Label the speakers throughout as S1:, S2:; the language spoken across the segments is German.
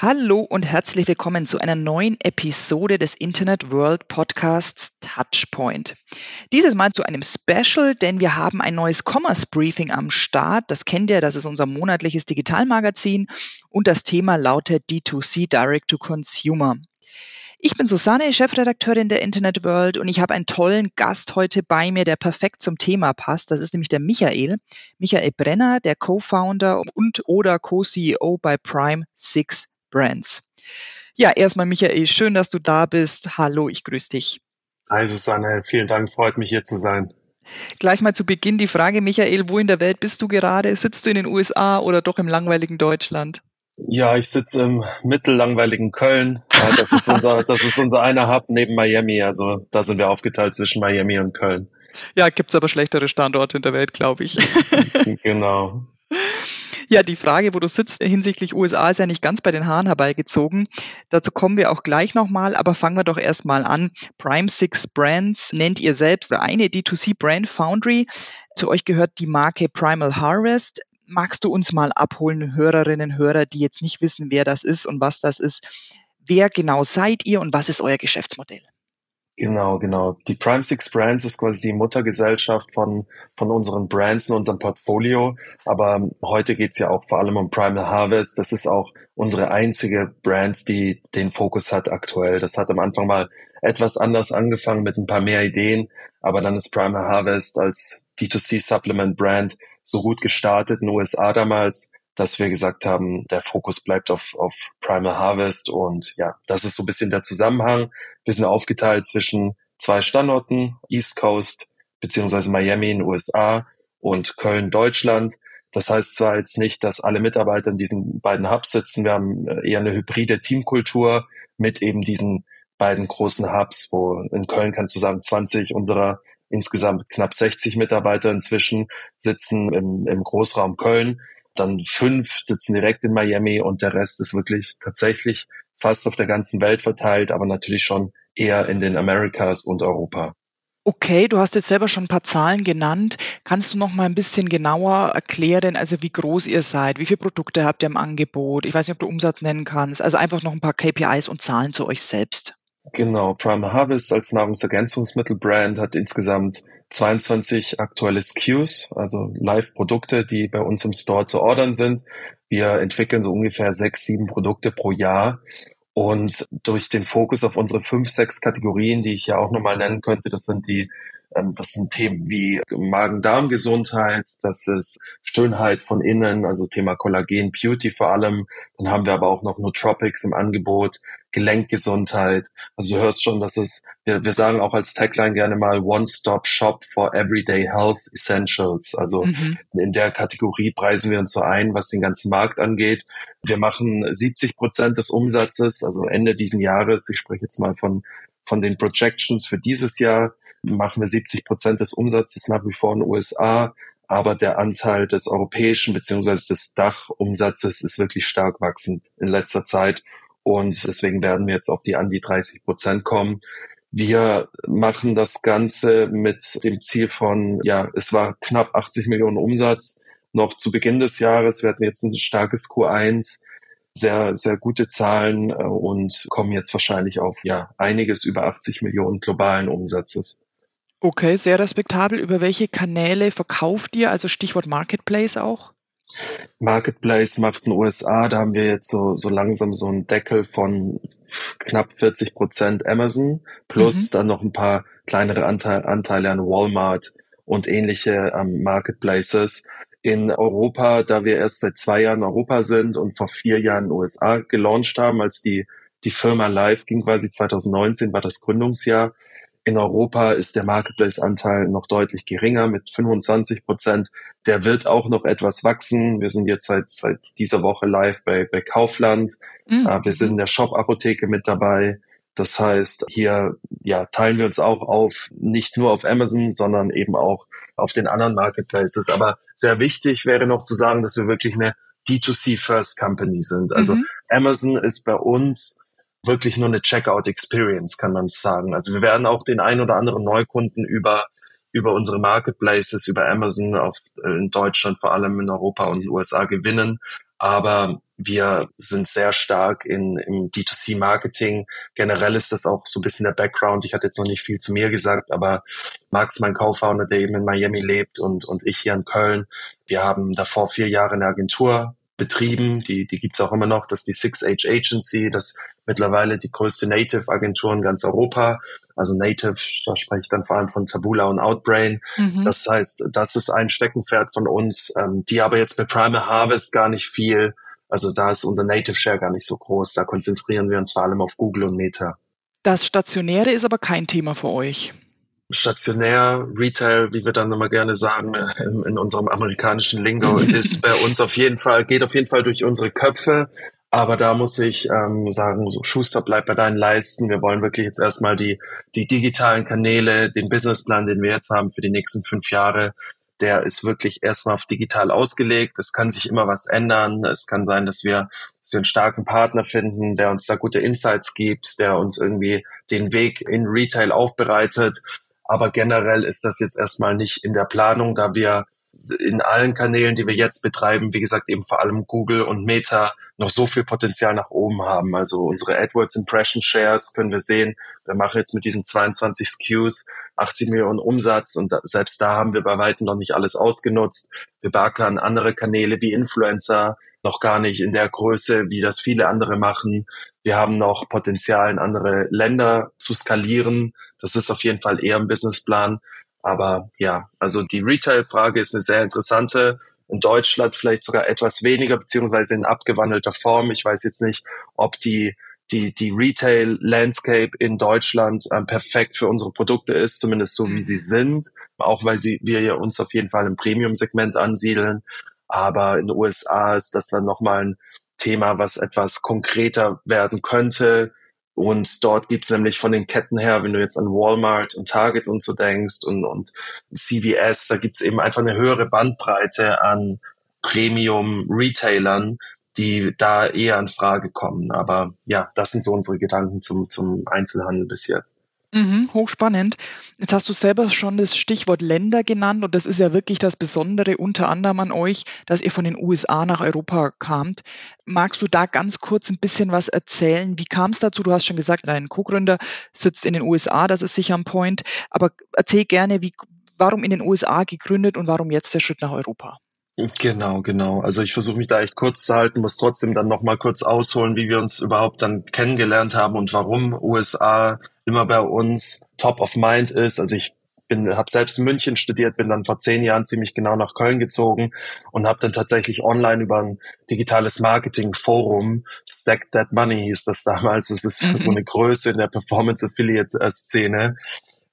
S1: Hallo und herzlich willkommen zu einer neuen Episode des Internet World Podcasts Touchpoint. Dieses Mal zu einem Special, denn wir haben ein neues Commerce Briefing am Start. Das kennt ihr, das ist unser monatliches Digitalmagazin und das Thema lautet D2C Direct to Consumer. Ich bin Susanne, Chefredakteurin der Internet World und ich habe einen tollen Gast heute bei mir, der perfekt zum Thema passt. Das ist nämlich der Michael. Michael Brenner, der Co-Founder und oder Co-CEO bei Prime Six Brands. Ja, erstmal Michael, schön, dass du da bist. Hallo, ich grüße dich.
S2: Hi Susanne, vielen Dank, freut mich hier zu sein.
S1: Gleich mal zu Beginn die Frage, Michael, wo in der Welt bist du gerade? Sitzt du in den USA oder doch im langweiligen Deutschland?
S2: Ja, ich sitze im mittellangweiligen Köln. Das ist unser, das ist unser einer Hub neben Miami. Also da sind wir aufgeteilt zwischen Miami und Köln.
S1: Ja, gibt's aber schlechtere Standorte in der Welt, glaube ich.
S2: genau.
S1: Ja, die Frage, wo du sitzt hinsichtlich USA, ist ja nicht ganz bei den Haaren herbeigezogen. Dazu kommen wir auch gleich nochmal, aber fangen wir doch erstmal an. Prime Six Brands nennt ihr selbst eine D2C Brand Foundry. Zu euch gehört die Marke Primal Harvest. Magst du uns mal abholen, Hörerinnen und Hörer, die jetzt nicht wissen, wer das ist und was das ist? Wer genau seid ihr und was ist euer Geschäftsmodell?
S2: Genau, genau. Die Prime Six Brands ist quasi die Muttergesellschaft von, von unseren Brands in unserem Portfolio. Aber heute geht's ja auch vor allem um Primal Harvest. Das ist auch unsere einzige Brand, die den Fokus hat aktuell. Das hat am Anfang mal etwas anders angefangen mit ein paar mehr Ideen. Aber dann ist Primal Harvest als D2C Supplement Brand so gut gestartet in den USA damals, dass wir gesagt haben, der Fokus bleibt auf, auf Primal Harvest und ja, das ist so ein bisschen der Zusammenhang. Wir sind aufgeteilt zwischen zwei Standorten, East Coast beziehungsweise Miami in den USA und Köln, Deutschland. Das heißt zwar jetzt nicht, dass alle Mitarbeiter in diesen beiden Hubs sitzen. Wir haben äh, eher eine hybride Teamkultur mit eben diesen beiden großen Hubs, wo in Köln kannst du sagen, 20 unserer insgesamt knapp 60 Mitarbeiter inzwischen sitzen im, im Großraum Köln dann fünf sitzen direkt in Miami und der Rest ist wirklich tatsächlich fast auf der ganzen Welt verteilt, aber natürlich schon eher in den Americas und Europa.
S1: Okay, du hast jetzt selber schon ein paar Zahlen genannt. Kannst du noch mal ein bisschen genauer erklären, also wie groß ihr seid, wie viele Produkte habt ihr im Angebot? Ich weiß nicht, ob du Umsatz nennen kannst. Also einfach noch ein paar KPIs und Zahlen zu euch selbst.
S2: Genau, Prime Harvest als Nahrungsergänzungsmittelbrand hat insgesamt 22 aktuelle SKUs, also Live-Produkte, die bei uns im Store zu ordern sind. Wir entwickeln so ungefähr sechs, sieben Produkte pro Jahr. Und durch den Fokus auf unsere fünf, sechs Kategorien, die ich ja auch nochmal nennen könnte, das sind die das sind Themen wie Magen-Darm-Gesundheit, das ist Schönheit von innen, also Thema Kollagen, Beauty vor allem. Dann haben wir aber auch noch Nootropics im Angebot, Gelenkgesundheit. Also du hörst schon, dass es, wir, wir sagen auch als Tagline gerne mal One-Stop-Shop for Everyday Health Essentials. Also mhm. in der Kategorie preisen wir uns so ein, was den ganzen Markt angeht. Wir machen 70 Prozent des Umsatzes, also Ende diesen Jahres. Ich spreche jetzt mal von von den Projections für dieses Jahr machen wir 70 Prozent des Umsatzes nach wie vor in den USA, aber der Anteil des europäischen beziehungsweise des Dachumsatzes ist wirklich stark wachsend in letzter Zeit und deswegen werden wir jetzt auf die an die 30 Prozent kommen. Wir machen das Ganze mit dem Ziel von, ja, es war knapp 80 Millionen Umsatz noch zu Beginn des Jahres. Wir hatten jetzt ein starkes Q1 sehr, sehr gute Zahlen äh, und kommen jetzt wahrscheinlich auf ja einiges über 80 Millionen globalen Umsatzes.
S1: Okay, sehr respektabel. Über welche Kanäle verkauft ihr? Also Stichwort Marketplace auch?
S2: Marketplace macht in den USA, da haben wir jetzt so, so langsam so einen Deckel von knapp 40 Prozent Amazon plus mhm. dann noch ein paar kleinere Anteil, Anteile an Walmart und ähnliche ähm, Marketplaces. In Europa, da wir erst seit zwei Jahren in Europa sind und vor vier Jahren in den USA gelauncht haben, als die, die Firma live ging, quasi 2019 war das Gründungsjahr, in Europa ist der Marketplace-Anteil noch deutlich geringer mit 25 Prozent. Der wird auch noch etwas wachsen. Wir sind jetzt seit, seit dieser Woche live bei, bei Kaufland. Mhm. Wir sind in der Shop-Apotheke mit dabei. Das heißt, hier ja, teilen wir uns auch auf, nicht nur auf Amazon, sondern eben auch auf den anderen Marketplaces. Aber sehr wichtig wäre noch zu sagen, dass wir wirklich eine D2C First Company sind. Also mhm. Amazon ist bei uns wirklich nur eine Checkout Experience, kann man sagen. Also wir werden auch den ein oder anderen Neukunden über über unsere Marketplaces, über Amazon auf, äh, in Deutschland, vor allem in Europa und den USA gewinnen. Aber wir sind sehr stark in, im D2C-Marketing. Generell ist das auch so ein bisschen der Background. Ich hatte jetzt noch nicht viel zu mir gesagt, aber Max, mein Co-Founder, der eben in Miami lebt und, und ich hier in Köln, wir haben davor vier Jahre eine Agentur betrieben. Die, die gibt's auch immer noch. Das ist die Six Age Agency. Das mittlerweile die größte Native-Agentur in ganz Europa. Also Native, da spreche ich dann vor allem von Tabula und Outbrain. Mhm. Das heißt, das ist ein Steckenpferd von uns, ähm, die aber jetzt bei Primal Harvest gar nicht viel, also da ist unser Native Share gar nicht so groß. Da konzentrieren wir uns vor allem auf Google und Meta.
S1: Das Stationäre ist aber kein Thema für euch
S2: stationär, Retail, wie wir dann immer gerne sagen, in, in, unserem amerikanischen Lingo, ist bei uns auf jeden Fall, geht auf jeden Fall durch unsere Köpfe. Aber da muss ich ähm, sagen, so Schuster bleibt bei deinen Leisten. Wir wollen wirklich jetzt erstmal die, die digitalen Kanäle, den Businessplan, den wir jetzt haben für die nächsten fünf Jahre, der ist wirklich erstmal auf digital ausgelegt. Es kann sich immer was ändern. Es kann sein, dass wir, dass wir einen starken Partner finden, der uns da gute Insights gibt, der uns irgendwie den Weg in Retail aufbereitet. Aber generell ist das jetzt erstmal nicht in der Planung, da wir in allen Kanälen, die wir jetzt betreiben, wie gesagt, eben vor allem Google und Meta, noch so viel Potenzial nach oben haben. Also unsere AdWords Impression Shares können wir sehen. Wir machen jetzt mit diesen 22 SKUs 80 Millionen Umsatz und da, selbst da haben wir bei weitem noch nicht alles ausgenutzt. Wir backern andere Kanäle wie Influencer noch gar nicht in der Größe, wie das viele andere machen. Wir haben noch Potenzial in andere Länder zu skalieren. Das ist auf jeden Fall eher ein Businessplan. Aber ja, also die Retail-Frage ist eine sehr interessante. In Deutschland vielleicht sogar etwas weniger, beziehungsweise in abgewandelter Form. Ich weiß jetzt nicht, ob die die, die Retail-Landscape in Deutschland ähm, perfekt für unsere Produkte ist, zumindest so wie sie mhm. sind, auch weil sie, wir ja uns auf jeden Fall im Premium-Segment ansiedeln. Aber in den USA ist das dann nochmal ein Thema, was etwas konkreter werden könnte. Und dort gibt's nämlich von den Ketten her, wenn du jetzt an Walmart und Target und so denkst und, und CVS, da gibt's eben einfach eine höhere Bandbreite an Premium-Retailern, die da eher in Frage kommen. Aber ja, das sind so unsere Gedanken zum, zum Einzelhandel bis jetzt.
S1: Mhm, hochspannend. Jetzt hast du selber schon das Stichwort Länder genannt und das ist ja wirklich das Besondere unter anderem an euch, dass ihr von den USA nach Europa kamt. Magst du da ganz kurz ein bisschen was erzählen? Wie kam es dazu? Du hast schon gesagt, dein Co-Gründer sitzt in den USA, das ist sicher ein Point. Aber erzähl gerne, wie, warum in den USA gegründet und warum jetzt der Schritt nach Europa?
S2: Genau, genau. Also ich versuche mich da echt kurz zu halten, muss trotzdem dann nochmal kurz ausholen, wie wir uns überhaupt dann kennengelernt haben und warum USA immer bei uns top of mind ist. Also ich bin, habe selbst in München studiert, bin dann vor zehn Jahren ziemlich genau nach Köln gezogen und habe dann tatsächlich online über ein digitales Marketing-Forum, Stack That Money hieß das damals, das ist mhm. so eine Größe in der Performance-Affiliate-Szene,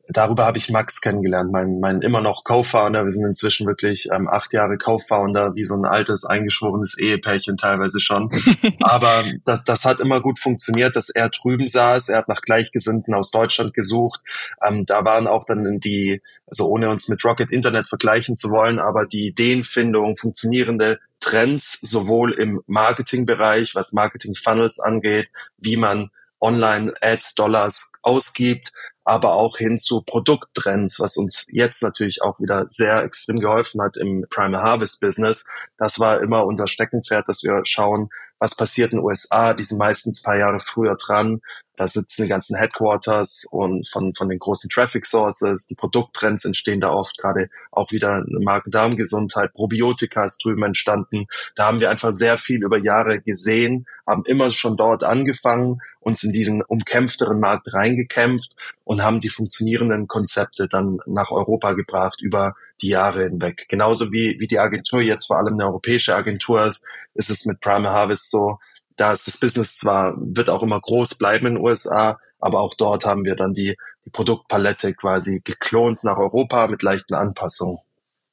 S2: darüber habe ich Max kennengelernt, mein, mein immer noch Co-Founder. Wir sind inzwischen wirklich ähm, acht Jahre Co-Founder, wie so ein altes, eingeschworenes Ehepärchen teilweise schon. Aber das, das hat immer gut funktioniert, dass er drüben saß. Er hat nach Gleichgesinnten aus Deutschland gesucht. Ähm, da waren auch dann die, also ohne uns mit Rocket Internet vergleichen zu wollen, aber die Ideenfindung, funktionierende Trends, sowohl im Marketingbereich, was Marketing Funnels angeht, wie man Online-Ads-Dollars ausgibt, aber auch hin zu Produkttrends, was uns jetzt natürlich auch wieder sehr extrem geholfen hat im Primal Harvest Business. Das war immer unser Steckenpferd, dass wir schauen, was passiert in den USA, die sind meistens paar Jahre früher dran, da sitzen die ganzen Headquarters und von, von den großen Traffic Sources, die Produkttrends entstehen da oft, gerade auch wieder Magen-Darm-Gesundheit, Probiotika ist drüben entstanden. Da haben wir einfach sehr viel über Jahre gesehen, haben immer schon dort angefangen, uns in diesen umkämpfteren Markt reingekämpft und haben die funktionierenden Konzepte dann nach Europa gebracht über die Jahre hinweg. Genauso wie, wie die Agentur jetzt vor allem eine europäische Agentur ist, ist es mit Prime Harvest so, da ist das Business zwar, wird auch immer groß bleiben in den USA, aber auch dort haben wir dann die, die Produktpalette quasi geklont nach Europa mit leichten Anpassungen.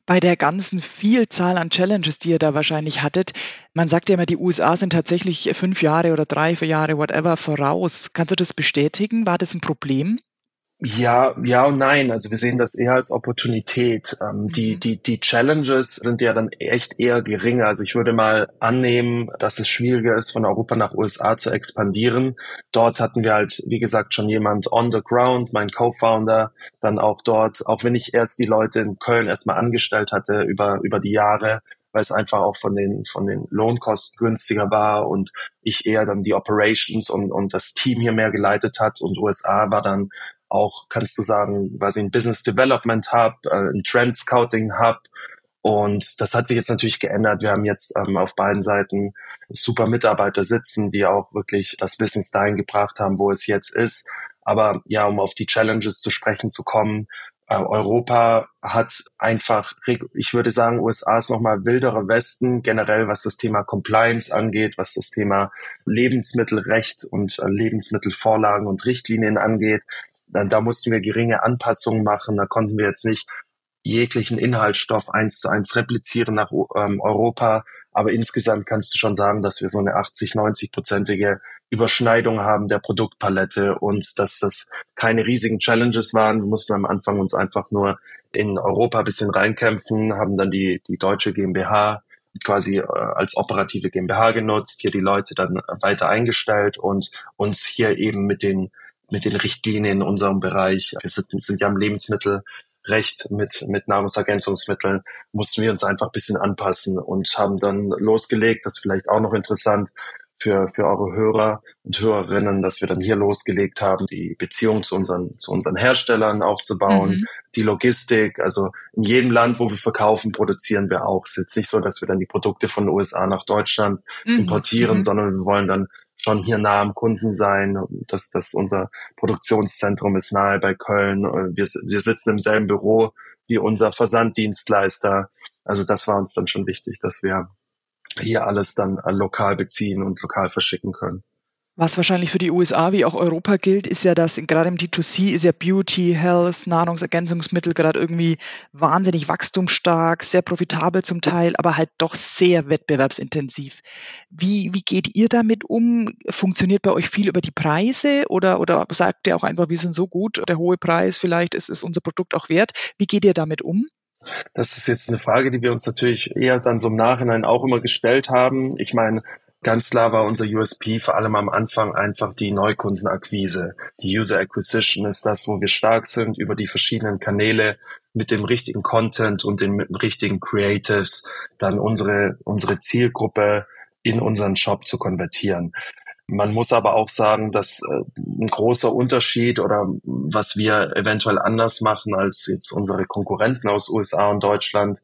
S1: Bei der ganzen Vielzahl an Challenges, die ihr da wahrscheinlich hattet, man sagt ja immer, die USA sind tatsächlich fünf Jahre oder drei, vier Jahre, whatever, voraus. Kannst du das bestätigen? War das ein Problem?
S2: Ja, ja und nein. Also wir sehen das eher als Opportunität. Ähm, mhm. Die, die, die Challenges sind ja dann echt eher geringer. Also ich würde mal annehmen, dass es schwieriger ist, von Europa nach USA zu expandieren. Dort hatten wir halt, wie gesagt, schon jemand on the ground, mein Co-Founder, dann auch dort, auch wenn ich erst die Leute in Köln erstmal angestellt hatte über, über die Jahre, weil es einfach auch von den, von den Lohnkosten günstiger war und ich eher dann die Operations und, und das Team hier mehr geleitet hat und USA war dann auch, kannst du sagen, quasi ein Business Development Hub, äh, ein Trend Scouting Hub. Und das hat sich jetzt natürlich geändert. Wir haben jetzt ähm, auf beiden Seiten super Mitarbeiter sitzen, die auch wirklich das Business dahin gebracht haben, wo es jetzt ist. Aber ja, um auf die Challenges zu sprechen zu kommen, äh, Europa hat einfach, ich würde sagen, USA ist nochmal wilderer Westen, generell was das Thema Compliance angeht, was das Thema Lebensmittelrecht und äh, Lebensmittelvorlagen und Richtlinien angeht. Da mussten wir geringe Anpassungen machen. Da konnten wir jetzt nicht jeglichen Inhaltsstoff eins zu eins replizieren nach ähm, Europa. Aber insgesamt kannst du schon sagen, dass wir so eine 80, 90-prozentige Überschneidung haben der Produktpalette und dass das keine riesigen Challenges waren. Wir mussten am Anfang uns einfach nur in Europa ein bisschen reinkämpfen, haben dann die, die deutsche GmbH quasi äh, als operative GmbH genutzt, hier die Leute dann weiter eingestellt und uns hier eben mit den mit den Richtlinien in unserem Bereich. Wir sind, sind ja im Lebensmittelrecht mit, mit Nahrungsergänzungsmitteln, mussten wir uns einfach ein bisschen anpassen und haben dann losgelegt, das ist vielleicht auch noch interessant, für, für eure Hörer und Hörerinnen, dass wir dann hier losgelegt haben, die Beziehung zu unseren, zu unseren Herstellern aufzubauen, mhm. die Logistik, also in jedem Land, wo wir verkaufen, produzieren wir auch. Es ist jetzt nicht so, dass wir dann die Produkte von den USA nach Deutschland mhm. importieren, mhm. sondern wir wollen dann schon hier nah am Kunden sein. dass das unser Produktionszentrum ist nahe bei Köln. Wir, wir sitzen im selben Büro wie unser Versanddienstleister. Also das war uns dann schon wichtig, dass wir hier alles dann lokal beziehen und lokal verschicken können.
S1: Was wahrscheinlich für die USA wie auch Europa gilt, ist ja, dass gerade im D2C ist ja Beauty, Health, Nahrungsergänzungsmittel gerade irgendwie wahnsinnig wachstumsstark, sehr profitabel zum Teil, aber halt doch sehr wettbewerbsintensiv. Wie, wie geht ihr damit um? Funktioniert bei euch viel über die Preise oder, oder sagt ihr auch einfach, wir sind so gut, der hohe Preis, vielleicht ist es unser Produkt auch wert? Wie geht ihr damit um?
S2: Das ist jetzt eine Frage, die wir uns natürlich eher dann so im Nachhinein auch immer gestellt haben. Ich meine, Ganz klar war unser USP vor allem am Anfang einfach die Neukundenakquise. Die User Acquisition ist das, wo wir stark sind, über die verschiedenen Kanäle mit dem richtigen Content und den richtigen Creatives dann unsere, unsere Zielgruppe in unseren Shop zu konvertieren. Man muss aber auch sagen, dass äh, ein großer Unterschied oder was wir eventuell anders machen als jetzt unsere Konkurrenten aus USA und Deutschland,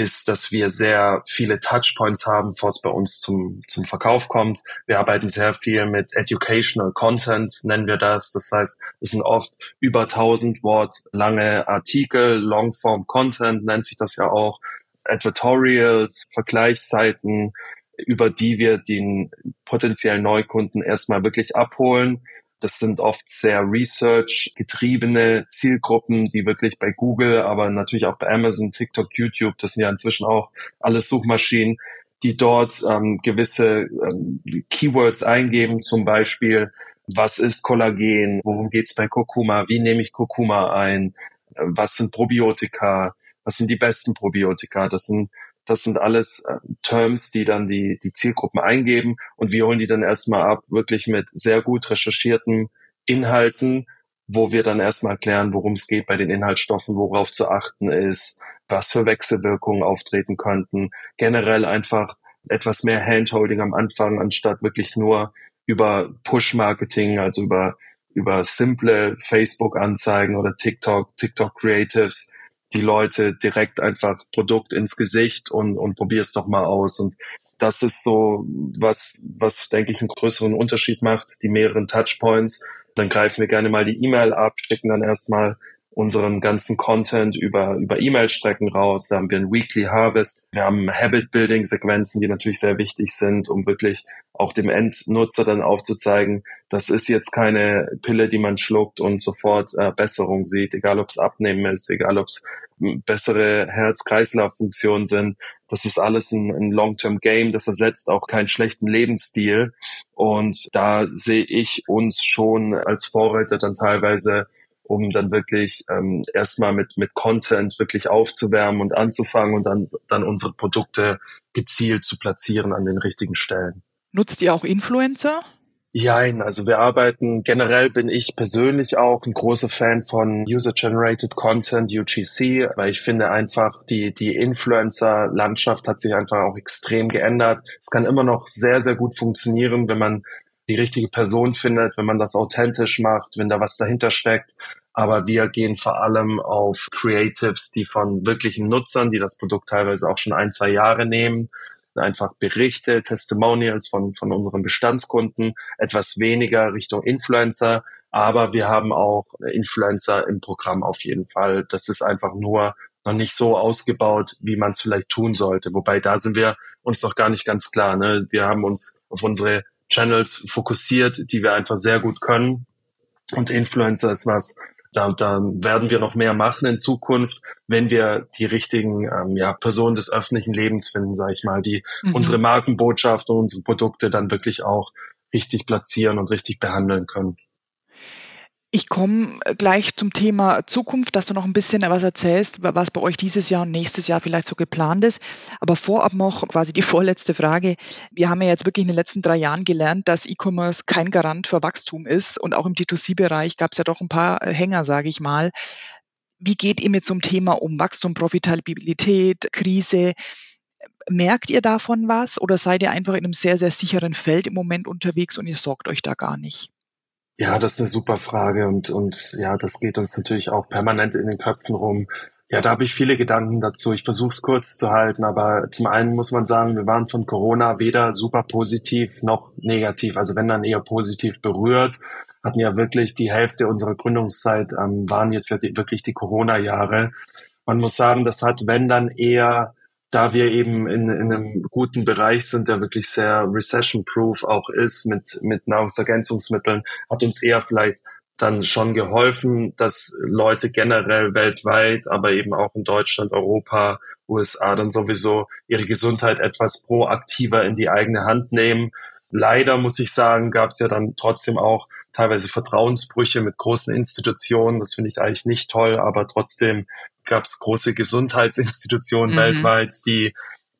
S2: ist, dass wir sehr viele Touchpoints haben, bevor es bei uns zum, zum Verkauf kommt. Wir arbeiten sehr viel mit Educational Content, nennen wir das. Das heißt, es sind oft über 1000 Wort lange Artikel, Longform Content nennt sich das ja auch, Advertorials, Vergleichsseiten, über die wir den potenziellen Neukunden erstmal wirklich abholen das sind oft sehr Research-getriebene Zielgruppen, die wirklich bei Google, aber natürlich auch bei Amazon, TikTok, YouTube, das sind ja inzwischen auch alles Suchmaschinen, die dort ähm, gewisse ähm, Keywords eingeben, zum Beispiel, was ist Kollagen, worum geht's bei Kurkuma, wie nehme ich Kurkuma ein, äh, was sind Probiotika, was sind die besten Probiotika, das sind das sind alles äh, Terms, die dann die, die Zielgruppen eingeben und wir holen die dann erstmal ab, wirklich mit sehr gut recherchierten Inhalten, wo wir dann erstmal erklären, worum es geht bei den Inhaltsstoffen, worauf zu achten ist, was für Wechselwirkungen auftreten könnten. Generell einfach etwas mehr Handholding am Anfang, anstatt wirklich nur über Push-Marketing, also über, über simple Facebook-Anzeigen oder TikTok, TikTok-Creatives, die Leute direkt einfach Produkt ins Gesicht und, und probier es doch mal aus. Und das ist so, was, was, denke ich, einen größeren Unterschied macht, die mehreren Touchpoints. Dann greifen wir gerne mal die E-Mail ab, schicken dann erstmal unseren ganzen Content über, über E-Mail-Strecken raus. Da haben wir ein Weekly Harvest. Wir haben Habit-Building-Sequenzen, die natürlich sehr wichtig sind, um wirklich auch dem Endnutzer dann aufzuzeigen, das ist jetzt keine Pille, die man schluckt und sofort äh, Besserung sieht, egal ob es Abnehmen ist, egal ob es bessere Herz-Kreislauf-Funktionen sind. Das ist alles ein, ein Long-Term-Game. Das ersetzt auch keinen schlechten Lebensstil. Und da sehe ich uns schon als Vorreiter dann teilweise um dann wirklich ähm, erstmal mit, mit Content wirklich aufzuwärmen und anzufangen und dann, dann unsere Produkte gezielt zu platzieren an den richtigen Stellen.
S1: Nutzt ihr auch Influencer?
S2: Jein, also wir arbeiten, generell bin ich persönlich auch ein großer Fan von User-Generated Content, UGC, weil ich finde einfach, die, die Influencer-Landschaft hat sich einfach auch extrem geändert. Es kann immer noch sehr, sehr gut funktionieren, wenn man die richtige Person findet, wenn man das authentisch macht, wenn da was dahinter steckt. Aber wir gehen vor allem auf Creatives, die von wirklichen Nutzern, die das Produkt teilweise auch schon ein, zwei Jahre nehmen, einfach Berichte, Testimonials von, von unseren Bestandskunden, etwas weniger Richtung Influencer, aber wir haben auch Influencer im Programm auf jeden Fall. Das ist einfach nur noch nicht so ausgebaut, wie man es vielleicht tun sollte. Wobei da sind wir uns noch gar nicht ganz klar. Ne? Wir haben uns auf unsere Channels fokussiert, die wir einfach sehr gut können. Und Influencer ist was, da, da werden wir noch mehr machen in Zukunft, wenn wir die richtigen ähm, ja, Personen des öffentlichen Lebens finden, sage ich mal, die mhm. unsere Markenbotschaft und unsere Produkte dann wirklich auch richtig platzieren und richtig behandeln können.
S1: Ich komme gleich zum Thema Zukunft, dass du noch ein bisschen was erzählst, was bei euch dieses Jahr und nächstes Jahr vielleicht so geplant ist. Aber vorab noch quasi die vorletzte Frage. Wir haben ja jetzt wirklich in den letzten drei Jahren gelernt, dass E-Commerce kein Garant für Wachstum ist. Und auch im D2C-Bereich gab es ja doch ein paar Hänger, sage ich mal. Wie geht ihr mit einem Thema um Wachstum, Profitabilität, Krise? Merkt ihr davon was oder seid ihr einfach in einem sehr, sehr sicheren Feld im Moment unterwegs und ihr sorgt euch da gar nicht?
S2: Ja, das ist eine super Frage und, und ja, das geht uns natürlich auch permanent in den Köpfen rum. Ja, da habe ich viele Gedanken dazu. Ich versuche es kurz zu halten, aber zum einen muss man sagen, wir waren von Corona weder super positiv noch negativ, also wenn dann eher positiv berührt, hatten ja wirklich die Hälfte unserer Gründungszeit, ähm, waren jetzt ja die, wirklich die Corona-Jahre. Man muss sagen, das hat, wenn dann eher da wir eben in, in einem guten Bereich sind, der wirklich sehr recession-proof auch ist mit, mit Nahrungsergänzungsmitteln, hat uns eher vielleicht dann schon geholfen, dass Leute generell weltweit, aber eben auch in Deutschland, Europa, USA dann sowieso ihre Gesundheit etwas proaktiver in die eigene Hand nehmen. Leider muss ich sagen, gab es ja dann trotzdem auch teilweise Vertrauensbrüche mit großen Institutionen. Das finde ich eigentlich nicht toll, aber trotzdem gab es große Gesundheitsinstitutionen mhm. weltweit, die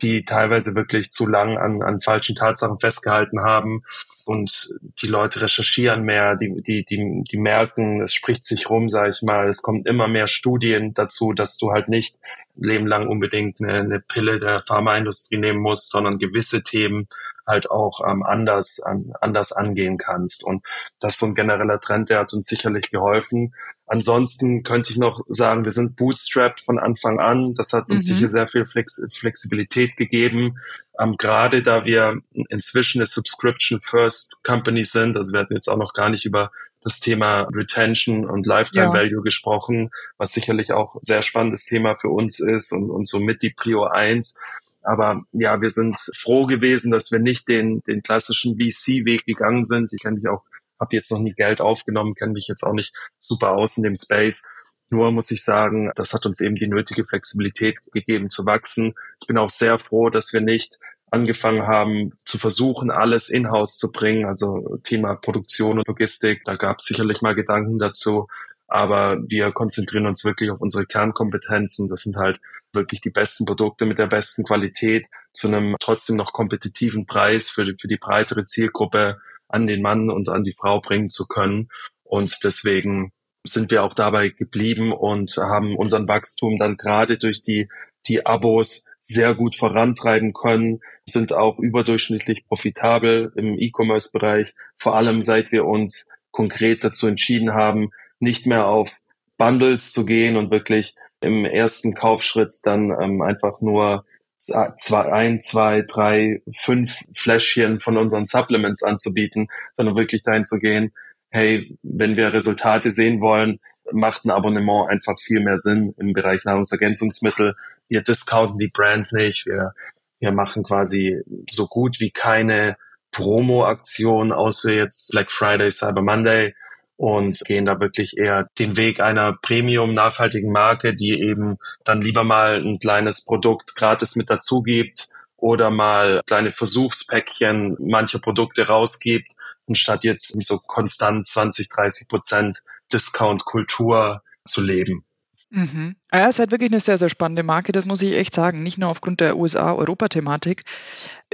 S2: die teilweise wirklich zu lang an, an falschen Tatsachen festgehalten haben. Und die Leute recherchieren mehr, die, die, die, die merken, es spricht sich rum, sage ich mal. Es kommt immer mehr Studien dazu, dass du halt nicht lebenlang unbedingt eine, eine Pille der Pharmaindustrie nehmen musst, sondern gewisse Themen halt auch ähm, anders, an, anders angehen kannst. Und das ist so ein genereller Trend, der hat uns sicherlich geholfen. Ansonsten könnte ich noch sagen, wir sind bootstrapped von Anfang an. Das hat uns mhm. sicher sehr viel Flex Flexibilität gegeben. Ähm, Gerade da wir inzwischen eine Subscription First Company sind, also wir hatten jetzt auch noch gar nicht über das Thema Retention und Lifetime ja. Value gesprochen, was sicherlich auch sehr spannendes Thema für uns ist und, und somit die Prio 1. Aber ja, wir sind froh gewesen, dass wir nicht den, den klassischen VC-Weg gegangen sind. Ich kann mich auch, habe jetzt noch nie Geld aufgenommen, kenne mich jetzt auch nicht super aus in dem Space. Nur muss ich sagen, das hat uns eben die nötige Flexibilität gegeben zu wachsen. Ich bin auch sehr froh, dass wir nicht angefangen haben zu versuchen, alles in-house zu bringen, also Thema Produktion und Logistik. Da gab es sicherlich mal Gedanken dazu, aber wir konzentrieren uns wirklich auf unsere Kernkompetenzen. Das sind halt wirklich die besten Produkte mit der besten Qualität zu einem trotzdem noch kompetitiven Preis für, für die breitere Zielgruppe an den Mann und an die Frau bringen zu können. Und deswegen sind wir auch dabei geblieben und haben unseren Wachstum dann gerade durch die, die Abos sehr gut vorantreiben können, sind auch überdurchschnittlich profitabel im E-Commerce-Bereich, vor allem seit wir uns konkret dazu entschieden haben, nicht mehr auf Bundles zu gehen und wirklich im ersten Kaufschritt dann ähm, einfach nur zwei, ein, zwei, drei, fünf Fläschchen von unseren Supplements anzubieten, sondern wirklich dahin zu gehen, hey, wenn wir Resultate sehen wollen, macht ein Abonnement einfach viel mehr Sinn im Bereich Nahrungsergänzungsmittel. Wir discounten die Brand nicht, wir, wir machen quasi so gut wie keine Promo-Aktion, außer jetzt Black Friday, Cyber Monday, und gehen da wirklich eher den Weg einer Premium nachhaltigen Marke, die eben dann lieber mal ein kleines Produkt gratis mit dazu gibt oder mal kleine Versuchspäckchen mancher Produkte rausgibt, anstatt jetzt so konstant 20, 30 Prozent Discount-Kultur zu leben.
S1: Mhm. Ja, es ist halt wirklich eine sehr, sehr spannende Marke, das muss ich echt sagen. Nicht nur aufgrund der USA-Europa-Thematik.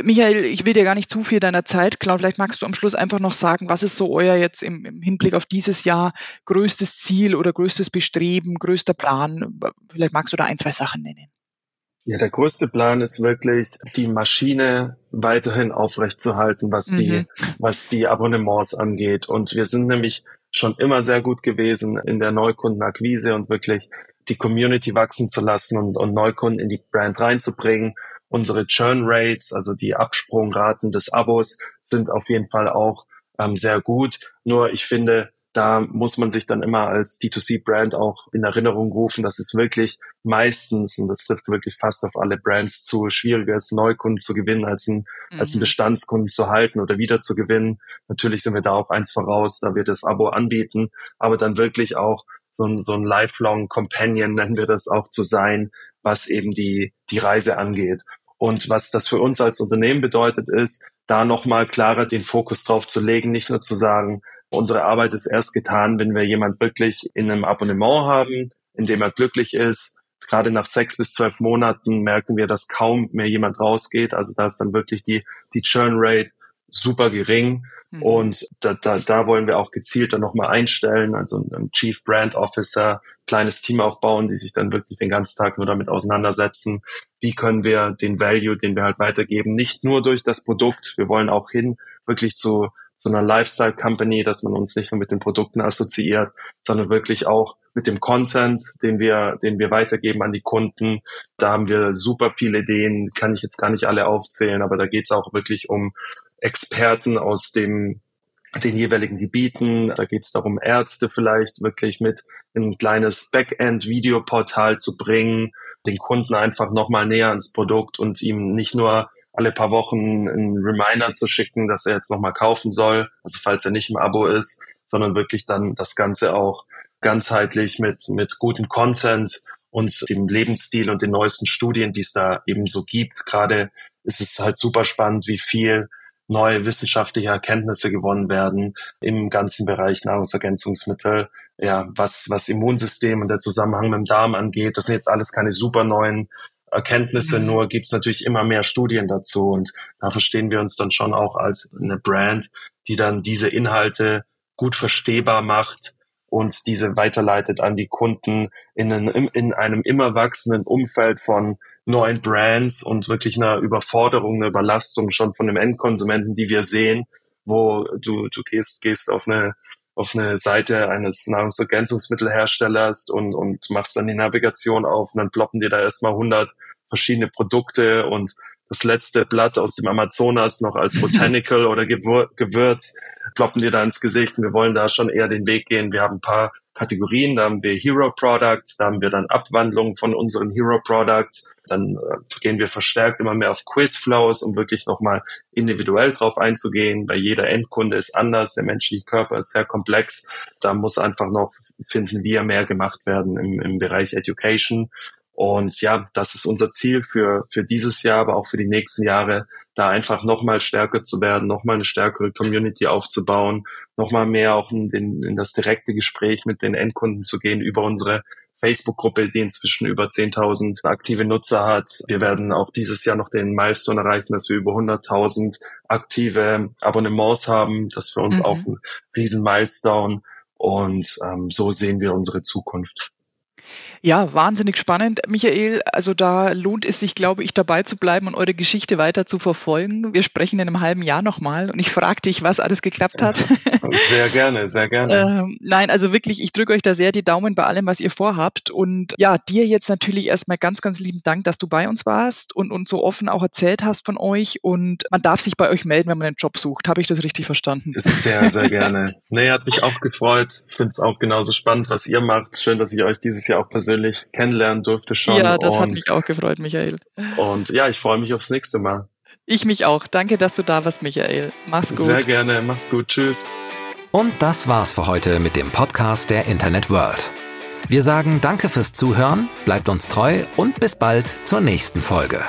S1: Michael, ich will dir gar nicht zu viel deiner Zeit klauen. Vielleicht magst du am Schluss einfach noch sagen, was ist so euer jetzt im, im Hinblick auf dieses Jahr größtes Ziel oder größtes Bestreben, größter Plan? Vielleicht magst du da ein, zwei Sachen nennen.
S2: Ja, der größte Plan ist wirklich, die Maschine weiterhin aufrechtzuerhalten, was mhm. die, was die Abonnements angeht. Und wir sind nämlich schon immer sehr gut gewesen in der Neukundenakquise und wirklich die Community wachsen zu lassen und, und Neukunden in die Brand reinzubringen. Unsere Churn Rates, also die Absprungraten des Abos, sind auf jeden Fall auch ähm, sehr gut. Nur ich finde, da muss man sich dann immer als D2C-Brand auch in Erinnerung rufen, dass es wirklich meistens, und das trifft wirklich fast auf alle Brands zu, schwieriger ist, Neukunden zu gewinnen, als ein, mhm. als einen Bestandskunden zu halten oder wieder zu gewinnen. Natürlich sind wir da auch eins voraus, da wir das Abo anbieten, aber dann wirklich auch so ein, so ein lifelong Companion, nennen wir das auch zu sein, was eben die, die Reise angeht. Und was das für uns als Unternehmen bedeutet, ist, da nochmal klarer den Fokus drauf zu legen, nicht nur zu sagen, Unsere Arbeit ist erst getan, wenn wir jemand wirklich in einem Abonnement haben, in dem er glücklich ist. Gerade nach sechs bis zwölf Monaten merken wir, dass kaum mehr jemand rausgeht. Also da ist dann wirklich die, die Churn Rate super gering. Mhm. Und da, da, da wollen wir auch gezielt dann nochmal einstellen, also ein Chief Brand Officer, kleines Team aufbauen, die sich dann wirklich den ganzen Tag nur damit auseinandersetzen. Wie können wir den Value, den wir halt weitergeben, nicht nur durch das Produkt, wir wollen auch hin wirklich zu so einer Lifestyle Company, dass man uns nicht nur mit den Produkten assoziiert, sondern wirklich auch mit dem Content, den wir, den wir weitergeben an die Kunden. Da haben wir super viele Ideen, kann ich jetzt gar nicht alle aufzählen, aber da geht es auch wirklich um Experten aus dem den jeweiligen Gebieten. Da geht es darum, Ärzte vielleicht wirklich mit in ein kleines Backend-Videoportal zu bringen, den Kunden einfach nochmal näher ans Produkt und ihm nicht nur alle paar Wochen einen Reminder zu schicken, dass er jetzt nochmal kaufen soll, also falls er nicht im Abo ist, sondern wirklich dann das Ganze auch ganzheitlich mit, mit gutem Content und dem Lebensstil und den neuesten Studien, die es da eben so gibt. Gerade ist es halt super spannend, wie viel neue wissenschaftliche Erkenntnisse gewonnen werden im ganzen Bereich Nahrungsergänzungsmittel, ja, was, was Immunsystem und der Zusammenhang mit dem Darm angeht. Das sind jetzt alles keine super neuen Erkenntnisse, mhm. nur gibt es natürlich immer mehr Studien dazu und da verstehen wir uns dann schon auch als eine Brand, die dann diese Inhalte gut verstehbar macht und diese weiterleitet an die Kunden in, einem, in einem immer wachsenden Umfeld von neuen Brands und wirklich einer Überforderung, einer Überlastung schon von dem Endkonsumenten, die wir sehen, wo du, du gehst, gehst auf eine auf eine Seite eines Nahrungsergänzungsmittelherstellers und, und machst dann die Navigation auf und dann ploppen dir da erstmal 100 verschiedene Produkte und das letzte Blatt aus dem Amazonas noch als Botanical oder Gewür Gewürz ploppen dir da ins Gesicht. Und wir wollen da schon eher den Weg gehen. Wir haben ein paar Kategorien, da haben wir Hero Products, da haben wir dann Abwandlungen von unseren Hero Products. Dann äh, gehen wir verstärkt immer mehr auf Quizflows, um wirklich nochmal individuell drauf einzugehen, weil jeder Endkunde ist anders, der menschliche Körper ist sehr komplex. Da muss einfach noch, finden wir, mehr gemacht werden im, im Bereich Education. Und ja, das ist unser Ziel für, für dieses Jahr, aber auch für die nächsten Jahre, da einfach nochmal stärker zu werden, nochmal eine stärkere Community aufzubauen, nochmal mehr auch in, den, in das direkte Gespräch mit den Endkunden zu gehen über unsere Facebook-Gruppe, die inzwischen über 10.000 aktive Nutzer hat. Wir werden auch dieses Jahr noch den Milestone erreichen, dass wir über 100.000 aktive Abonnements haben. Das ist für uns mhm. auch ein riesen Milestone. Und ähm, so sehen wir unsere Zukunft.
S1: Ja, wahnsinnig spannend, Michael. Also da lohnt es sich, glaube ich, dabei zu bleiben und eure Geschichte weiter zu verfolgen. Wir sprechen in einem halben Jahr nochmal und ich frage dich, was alles geklappt hat.
S2: Sehr gerne, sehr gerne.
S1: ähm, nein, also wirklich, ich drücke euch da sehr die Daumen bei allem, was ihr vorhabt. Und ja, dir jetzt natürlich erstmal ganz, ganz lieben Dank, dass du bei uns warst und uns so offen auch erzählt hast von euch. Und man darf sich bei euch melden, wenn man einen Job sucht. Habe ich das richtig verstanden?
S2: Sehr, sehr gerne. nee, hat mich auch gefreut. Ich finde es auch genauso spannend, was ihr macht. Schön, dass ich euch dieses Jahr auch persönlich persönlich kennenlernen durfte schon.
S1: Ja, das und, hat mich auch gefreut, Michael.
S2: Und ja, ich freue mich aufs nächste Mal.
S1: Ich mich auch. Danke, dass du da warst, Michael. Mach's gut.
S2: Sehr gerne. Mach's gut. Tschüss.
S3: Und das war's für heute mit dem Podcast der Internet World. Wir sagen Danke fürs Zuhören, bleibt uns treu und bis bald zur nächsten Folge.